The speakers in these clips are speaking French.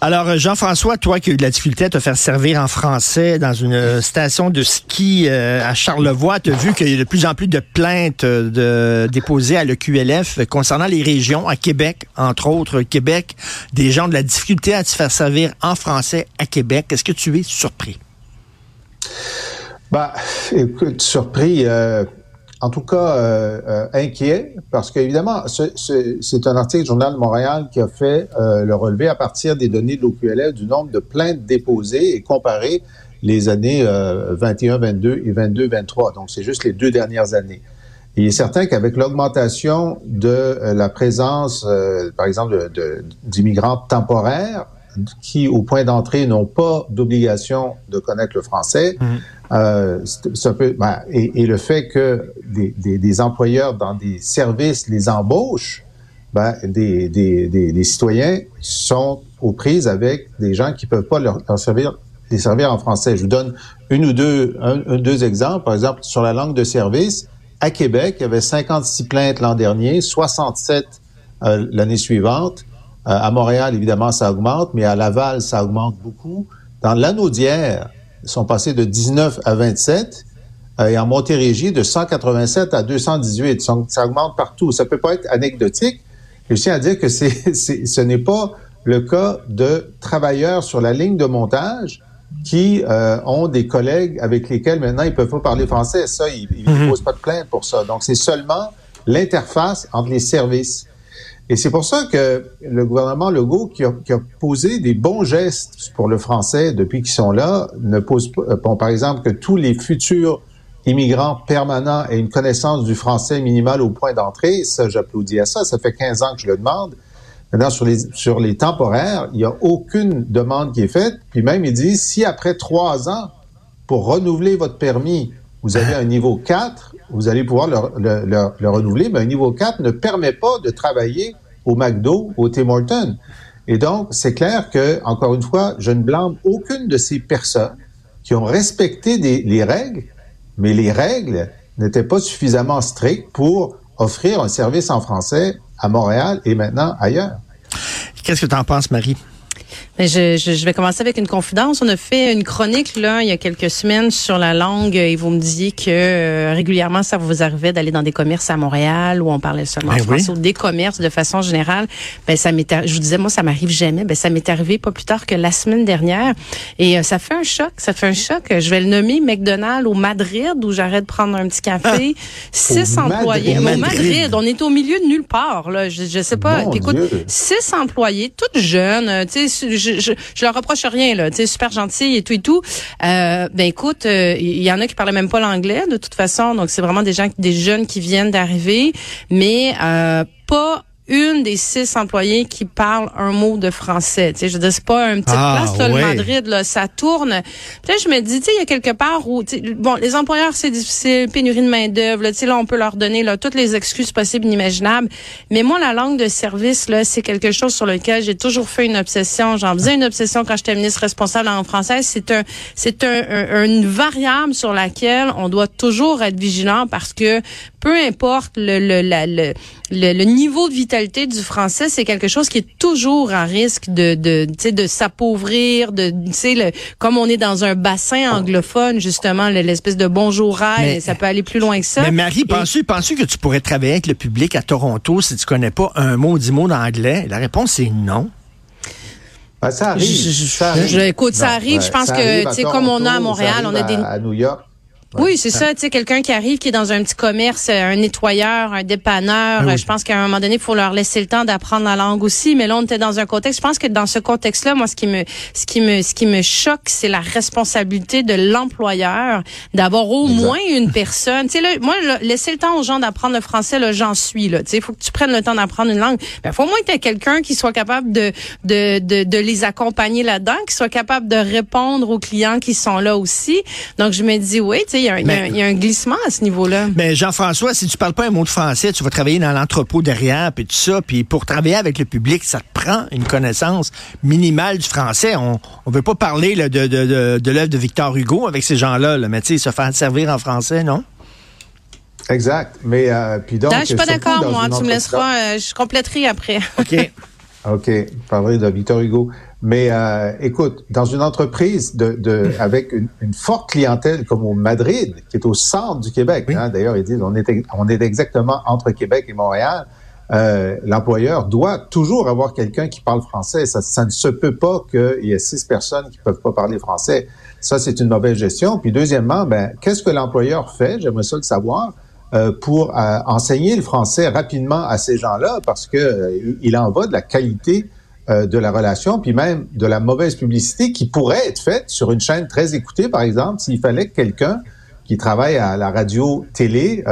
Alors, Jean-François, toi qui as eu de la difficulté à te faire servir en français dans une station de ski euh, à Charlevoix, tu as vu qu'il y a de plus en plus de plaintes déposées à l'EQLF concernant les régions, à Québec, entre autres, Québec, des gens de la difficulté à se faire servir en français à Québec. Est-ce que tu es surpris? Bah, écoute, surpris, euh, en tout cas euh, euh, inquiet, parce qu'évidemment, c'est un article du Journal de Montréal qui a fait le relevé à partir des données de l'OQLF du nombre de plaintes déposées et comparé les années 21, 22 et 22, 23. Donc, c'est juste les deux dernières années. il est certain qu'avec l'augmentation de la présence, par exemple, d'immigrants temporaires, qui, au point d'entrée, n'ont pas d'obligation de connaître le français. Mhm. Euh, ça peut, ben, et, et, le fait que des, des, des, employeurs dans des services les embauchent, ben, des, des, citoyens sont aux prises avec des gens qui peuvent pas leur, servir les servir en français. Je vous donne une ou deux, un, deux exemples. Par exemple, sur la langue de service, à Québec, il y avait 56 plaintes l'an dernier, 67 euh, l'année suivante. Euh, à Montréal, évidemment, ça augmente, mais à Laval, ça augmente beaucoup. Dans l'Anaudière, ils sont passés de 19 à 27 euh, et en Montérégie, de 187 à 218. ça augmente partout. Ça peut pas être anecdotique. Je tiens à dire que c'est, ce n'est pas le cas de travailleurs sur la ligne de montage qui euh, ont des collègues avec lesquels maintenant ils peuvent pas parler français. Ça, ils ne mhm. posent pas de plainte pour ça. Donc, c'est seulement l'interface entre les services. Et c'est pour ça que le gouvernement Legault, qui a, posé des bons gestes pour le français depuis qu'ils sont là, ne pose pas, euh, par exemple, que tous les futurs immigrants permanents aient une connaissance du français minimal au point d'entrée. Ça, j'applaudis à ça. Ça fait 15 ans que je le demande. Maintenant, sur les, sur les temporaires, il n'y a aucune demande qui est faite. Puis même, il dit, si après trois ans, pour renouveler votre permis, vous avez un niveau 4, vous allez pouvoir le, le, le, renouveler, mais un niveau 4 ne permet pas de travailler au McDo, au Tim Hortons. Et donc, c'est clair que, encore une fois, je ne blâme aucune de ces personnes qui ont respecté les règles, mais les règles n'étaient pas suffisamment strictes pour offrir un service en français à Montréal et maintenant ailleurs. Qu'est-ce que tu en penses, Marie? Mais je, je, je, vais commencer avec une confidence. On a fait une chronique là il y a quelques semaines sur la langue et vous me disiez que euh, régulièrement ça vous arrivait d'aller dans des commerces à Montréal où on parlait seulement ben français ou des commerces de façon générale. Ben ça m'est je vous disais moi ça m'arrive jamais. Ben ça m'est arrivé pas plus tard que la semaine dernière et euh, ça fait un choc. Ça fait un choc. Je vais le nommer McDonald's au Madrid où j'arrête de prendre un petit café. Ah, six employés. Au Madrid. On est au milieu de nulle part là. Je, je sais pas. écoute, six employés, toutes jeunes. Euh, tu sais je, je, leur reproche rien là, tu sais super gentil et tout et tout. Euh, ben écoute, euh, il y en a qui parlaient même pas l'anglais de toute façon, donc c'est vraiment des gens des jeunes qui viennent d'arriver, mais euh, pas une des six employés qui parlent un mot de français. Tu sais, je dis c'est pas une petite ah, place là, le Madrid là, ça tourne. Puis je me dis, tu sais, il y a quelque part où, bon, les employeurs c'est difficile, pénurie de main d'œuvre. Tu sais, là, on peut leur donner là toutes les excuses possibles, inimaginables. Mais moi, la langue de service là, c'est quelque chose sur lequel j'ai toujours fait une obsession. J'en faisais une obsession quand j'étais ministre responsable en français. C'est un, c'est un, une variable sur laquelle on doit toujours être vigilant parce que peu importe le, le, le, le, niveau de vitalité du français, c'est quelque chose qui est toujours à risque de, de, de s'appauvrir, de, le, comme on est dans un bassin anglophone, justement, l'espèce de bonjour ça peut aller plus loin que ça. Mais Marie, penses-tu, penses que tu pourrais travailler avec le public à Toronto si tu connais pas un mot, dix mots d'anglais? La réponse est non. Ben, ça arrive. Je, écoute, ça arrive. je pense que, tu sais, comme on a à Montréal, on a des... À New York. Oui, c'est ça. Tu sais, quelqu'un qui arrive, qui est dans un petit commerce, un nettoyeur, un dépanneur. Ah je pense qu'à un moment donné, il faut leur laisser le temps d'apprendre la langue aussi. Mais là, on était dans un contexte. Je pense que dans ce contexte-là, moi, ce qui me, ce qui me, ce qui me choque, c'est la responsabilité de l'employeur d'avoir au moins une personne. Tu sais, là, moi, laisser le temps aux gens d'apprendre le français, là, j'en suis là. Tu sais, il faut que tu prennes le temps d'apprendre une langue. Il ben, faut au moins que tu quelqu'un qui soit capable de, de, de, de les accompagner là-dedans, qui soit capable de répondre aux clients qui sont là aussi. Donc, je me dis, oui, tu sais il y, a un glissement à ce niveau-là. Mais Jean-François, si tu parles pas un mot de français, tu vas travailler dans l'entrepôt derrière, puis tout ça, puis pour travailler avec le public, ça te prend une connaissance minimale du français. On ne veut pas parler de, de, de, de l'œuvre de Victor Hugo avec ces gens-là, là, mais tu sais, se faire servir en français, non? Exact. Mais euh, puis donc. Non, je suis pas d'accord, moi. Tu me laisseras. Euh, je compléterai après. OK. OK. Parler de Victor Hugo. Mais euh, écoute, dans une entreprise de, de avec une, forte clientèle comme au Madrid, qui est au centre du Québec, hein, d'ailleurs ils disent on est on est exactement entre Québec et Montréal. Euh, l'employeur doit toujours avoir quelqu'un qui parle français. Ça, ça ne se peut pas qu'il y ait six personnes qui peuvent pas parler français. Ça, c'est une mauvaise gestion. Puis deuxièmement, ben, qu'est-ce que l'employeur fait? J'aimerais ça le savoir. Euh, pour euh, enseigner le français rapidement à ces gens-là parce que euh, il en va de la qualité de la relation, puis même de la mauvaise publicité qui pourrait être faite sur une chaîne très écoutée, par exemple, s'il fallait que quelqu'un qui travaille à la radio-télé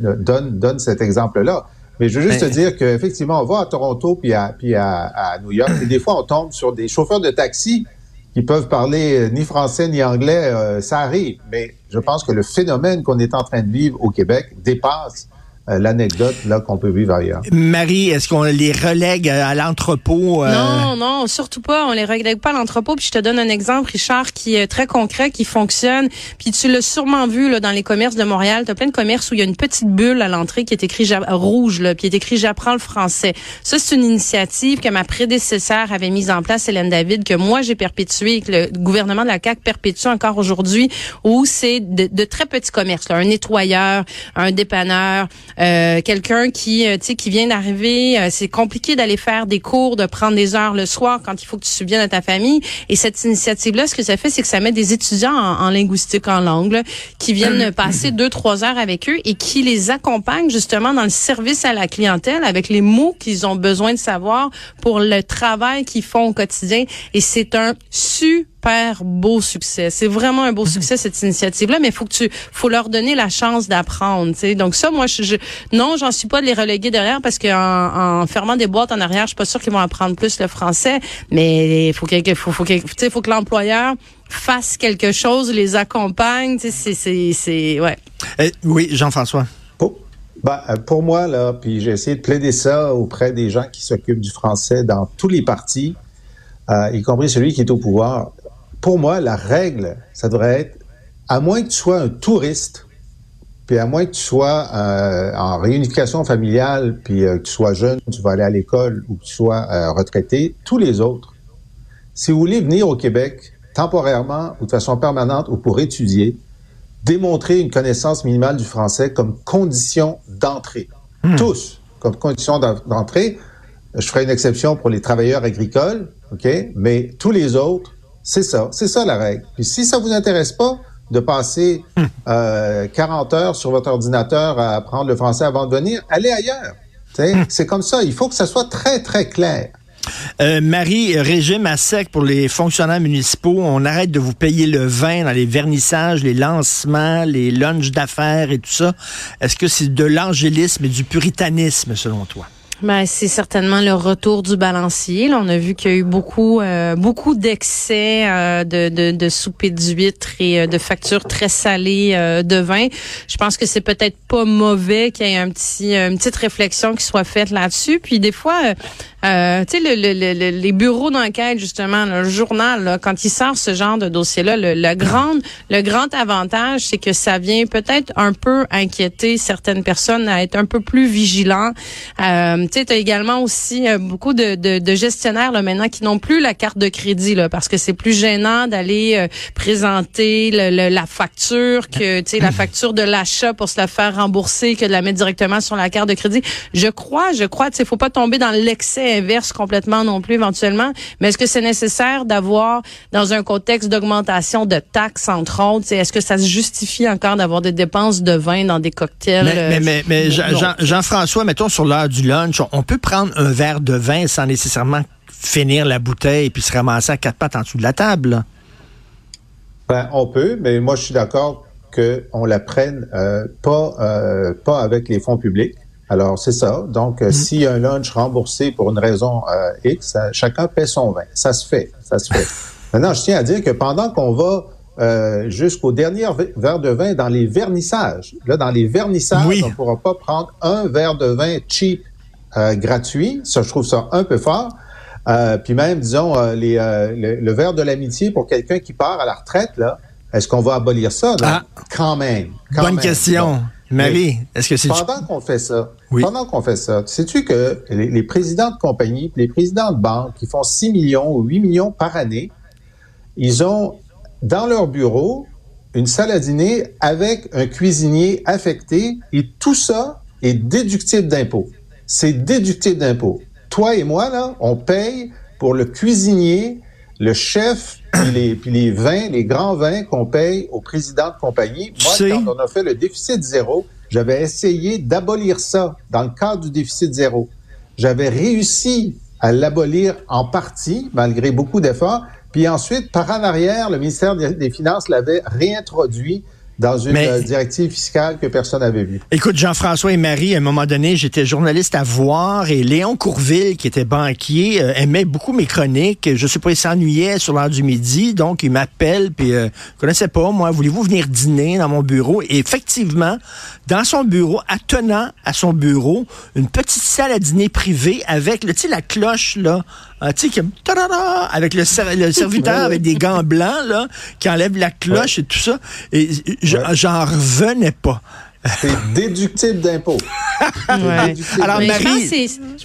donne, donne cet exemple-là. Mais je veux juste te dire qu'effectivement, on va à Toronto puis à, puis à, à New York, et des fois, on tombe sur des chauffeurs de taxi qui peuvent parler euh, ni français ni anglais, euh, ça arrive. Mais je pense que le phénomène qu'on est en train de vivre au Québec dépasse euh, l'anecdote là qu'on peut vivre ailleurs. Marie, est-ce qu'on les relègue à l'entrepôt euh? Non, non, surtout pas. On les relègue pas à l'entrepôt. Puis je te donne un exemple, Richard, qui est très concret, qui fonctionne. Puis tu l'as sûrement vu là dans les commerces de Montréal. T'as plein de commerces où il y a une petite bulle à l'entrée qui est écrit rouge là, puis est écrit j'apprends le français. Ça c'est une initiative que ma prédécesseur avait mise en place, Hélène David, que moi j'ai perpétuée, que le gouvernement de la CAQ perpétue encore aujourd'hui, où c'est de, de, très petits commerces, là, un nettoyeur, un dépanneur. Euh, quelqu'un qui, euh, tu sais, qui vient d'arriver, euh, c'est compliqué d'aller faire des cours, de prendre des heures le soir quand il faut que tu subviennes à ta famille. Et cette initiative-là, ce que ça fait, c'est que ça met des étudiants en, linguistique en langue qui viennent passer deux, trois heures avec eux et qui les accompagnent justement dans le service à la clientèle avec les mots qu'ils ont besoin de savoir pour le travail qu'ils font au quotidien. Et c'est un super super beau succès. C'est vraiment un beau mhm. succès cette initiative-là, mais faut que tu, faut leur donner la chance d'apprendre. Donc ça, moi, je, je non, j'en suis pas de les reléguer derrière parce qu'en en fermant des boîtes en arrière, je suis pas sûre qu'ils vont apprendre plus le français, mais il faut que, faut, faut, faut, faut que l'employeur fasse quelque chose, les accompagne. C'est, c'est, c'est, ouais. Eh, oui, Jean-François. Ben, euh, pour moi, là, puis j'ai essayé de plaider ça auprès des gens qui s'occupent du français dans tous les partis, euh, y compris celui qui est au pouvoir pour moi, la règle, ça devrait être, à moins que tu sois un touriste, puis à moins que tu sois euh, en réunification familiale, puis euh, que tu sois jeune, tu vas aller à l'école ou que tu sois euh, retraité, tous les autres, si vous voulez venir au Québec temporairement ou de façon permanente ou pour étudier, démontrer une connaissance minimale du français comme condition d'entrée. Hmm. Tous, comme condition d'entrée. Je ferai une exception pour les travailleurs agricoles, OK? Mais tous les autres, c'est ça, c'est ça la règle. Puis si ça vous intéresse pas de passer hmm. euh, 40 heures sur votre ordinateur à apprendre le français avant de venir, allez ailleurs. Hmm. C'est comme ça. Il faut que ça soit très, très clair. Euh, Marie, régime à sec pour les fonctionnaires municipaux. On arrête de vous payer le vin dans les vernissages, les lancements, les lunchs d'affaires et tout ça. Est-ce que c'est de l'angélisme et du puritanisme selon toi? Ben, c'est certainement le retour du balancier. On a vu qu'il y a eu beaucoup, euh, beaucoup d'excès euh, de, de, de souper d'huîtres et euh, de factures très salées de vin. Je pense que c'est peut-être pas mauvais qu'il y ait un petit, une petite réflexion qui soit faite là-dessus. Puis des fois, euh, tu sais, le, le, les bureaux d'enquête, justement, le journal, là, quand il sort ce genre de dossier-là, le, le, grand, le grand avantage, c'est que ça vient peut-être un peu inquiéter certaines personnes à être un peu plus vigilants. Euh, tu sais, as également aussi euh, beaucoup de, de, de, gestionnaires là, maintenant qui n'ont plus la carte de crédit, là, parce que c'est plus gênant d'aller euh, présenter la facture que, tu sais, la facture de l'achat pour se la faire rembourser que de la mettre directement sur la carte de crédit. Je crois, je crois, tu sais, faut pas tomber dans l'excès inverse complètement non plus éventuellement. Mais est-ce que c'est nécessaire d'avoir, dans un contexte d'augmentation de taxes, entre autres, est-ce que ça se justifie encore d'avoir des dépenses de vin dans des cocktails? Mais, mais, mais, Jean-François, mettons sur l'heure du lunch, on peut prendre un verre de vin sans nécessairement finir la bouteille et puis se ramasser à quatre pattes en dessous de la table. Ben, on peut, mais moi, je suis d'accord qu'on la prenne euh, pas, euh, pas avec les fonds publics. Alors, c'est ça. Donc, euh, s'il y a un lunch remboursé pour une raison euh, X, chacun paie son vin. Ça se fait. Ça se fait. Maintenant, je tiens à dire que pendant qu'on va euh, jusqu'au dernier verre de vin dans les vernissages. Là, dans les vernissages, on ne pourra pas prendre un verre de vin cheap euh, gratuit. Ça, je trouve ça un peu fort. Euh, puis même, disons, euh, les, le, verre de l'amitié pour quelqu'un qui part à la retraite, là, est-ce qu'on va abolir ça? Ah. Quand même. Bonne question. Marie, est-ce que c'est... Pendant qu'on fait ça, pendant qu'on fait ça, sais-tu que les, les, présidents de compagnie, les présidents de banque qui font 6 millions ou 8 millions par année, ils ont dans leur bureau une salle à dîner avec un cuisinier affecté et tout ça est déductible d'impôts. C'est déductible d'impôts. Toi et moi, là, on paye pour le cuisinier, le chef, puis les, puis les vins, les grands vins qu'on paye au président de compagnie. Moi, quand on a fait le déficit zéro, j'avais essayé d'abolir ça dans le cadre du déficit zéro. J'avais réussi à l'abolir en partie, malgré beaucoup d'efforts, puis ensuite, par en arrière, le ministère des Finances l'avait réintroduit dans une euh, directive fiscale que personne n'avait vue. Écoute, Jean-François et Marie, à un moment donné, j'étais journaliste à voir et Léon Courville, qui était banquier, euh, aimait beaucoup mes chroniques. Je sais pas, il s'ennuyait sur l'heure du midi, donc il m'appelle, puis euh, je connaissais pas, moi, voulez-vous venir dîner dans mon bureau? Et effectivement, dans son bureau, attenant à son bureau, une petite salle à dîner privée avec, tu sais, la cloche, là, ah, tu sais, avec le, le serviteur avec des gants blancs, là, qui enlève la cloche et tout ça. Et j'en revenais pas. C'est déductible d'impôt. ouais. Alors, Marie...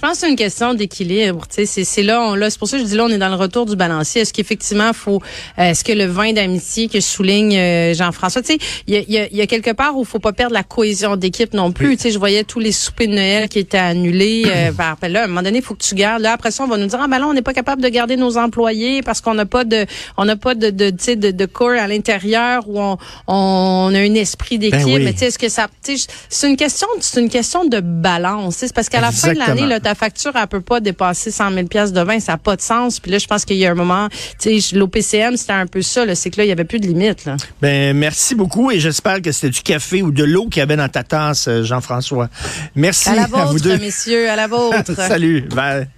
Je pense que c'est une question d'équilibre. C'est là, on, là c'est pour ça que je dis là, on est dans le retour du balancier. Est-ce qu'effectivement, faut, euh, est-ce que le vin d'amitié que souligne euh, Jean-François, tu sais, il y a, y, y a, quelque part où il faut pas perdre la cohésion d'équipe non plus. Tu sais, je voyais tous les soupers de Noël qui étaient annulés. Euh, par, là, à un moment donné, il faut que tu gardes. Là, après ça, on va nous dire, ah ben là, on n'est pas capable de garder nos employés parce qu'on n'a pas de, on n'a pas de, de, de, de corps à l'intérieur où on, on a un esprit ben d'équipe. Mais tu sais, est-ce que ça, c'est une question, c'est une question de balance. C'est parce qu'à la fin de l'année, là, ta facture, elle peut pas dépasser 100 000 pièces de vin, ça n'a pas de sens. Puis là, je pense qu'il y a un moment, tu sais, l'OPCM, c'était un peu ça. C'est que là, il y avait plus de limite. Là. Ben merci beaucoup et j'espère que c'était du café ou de l'eau qu'il y avait dans ta tasse, euh, Jean-François. Merci à, la vôtre, vous deux. messieurs, à la vôtre. Salut. Bye.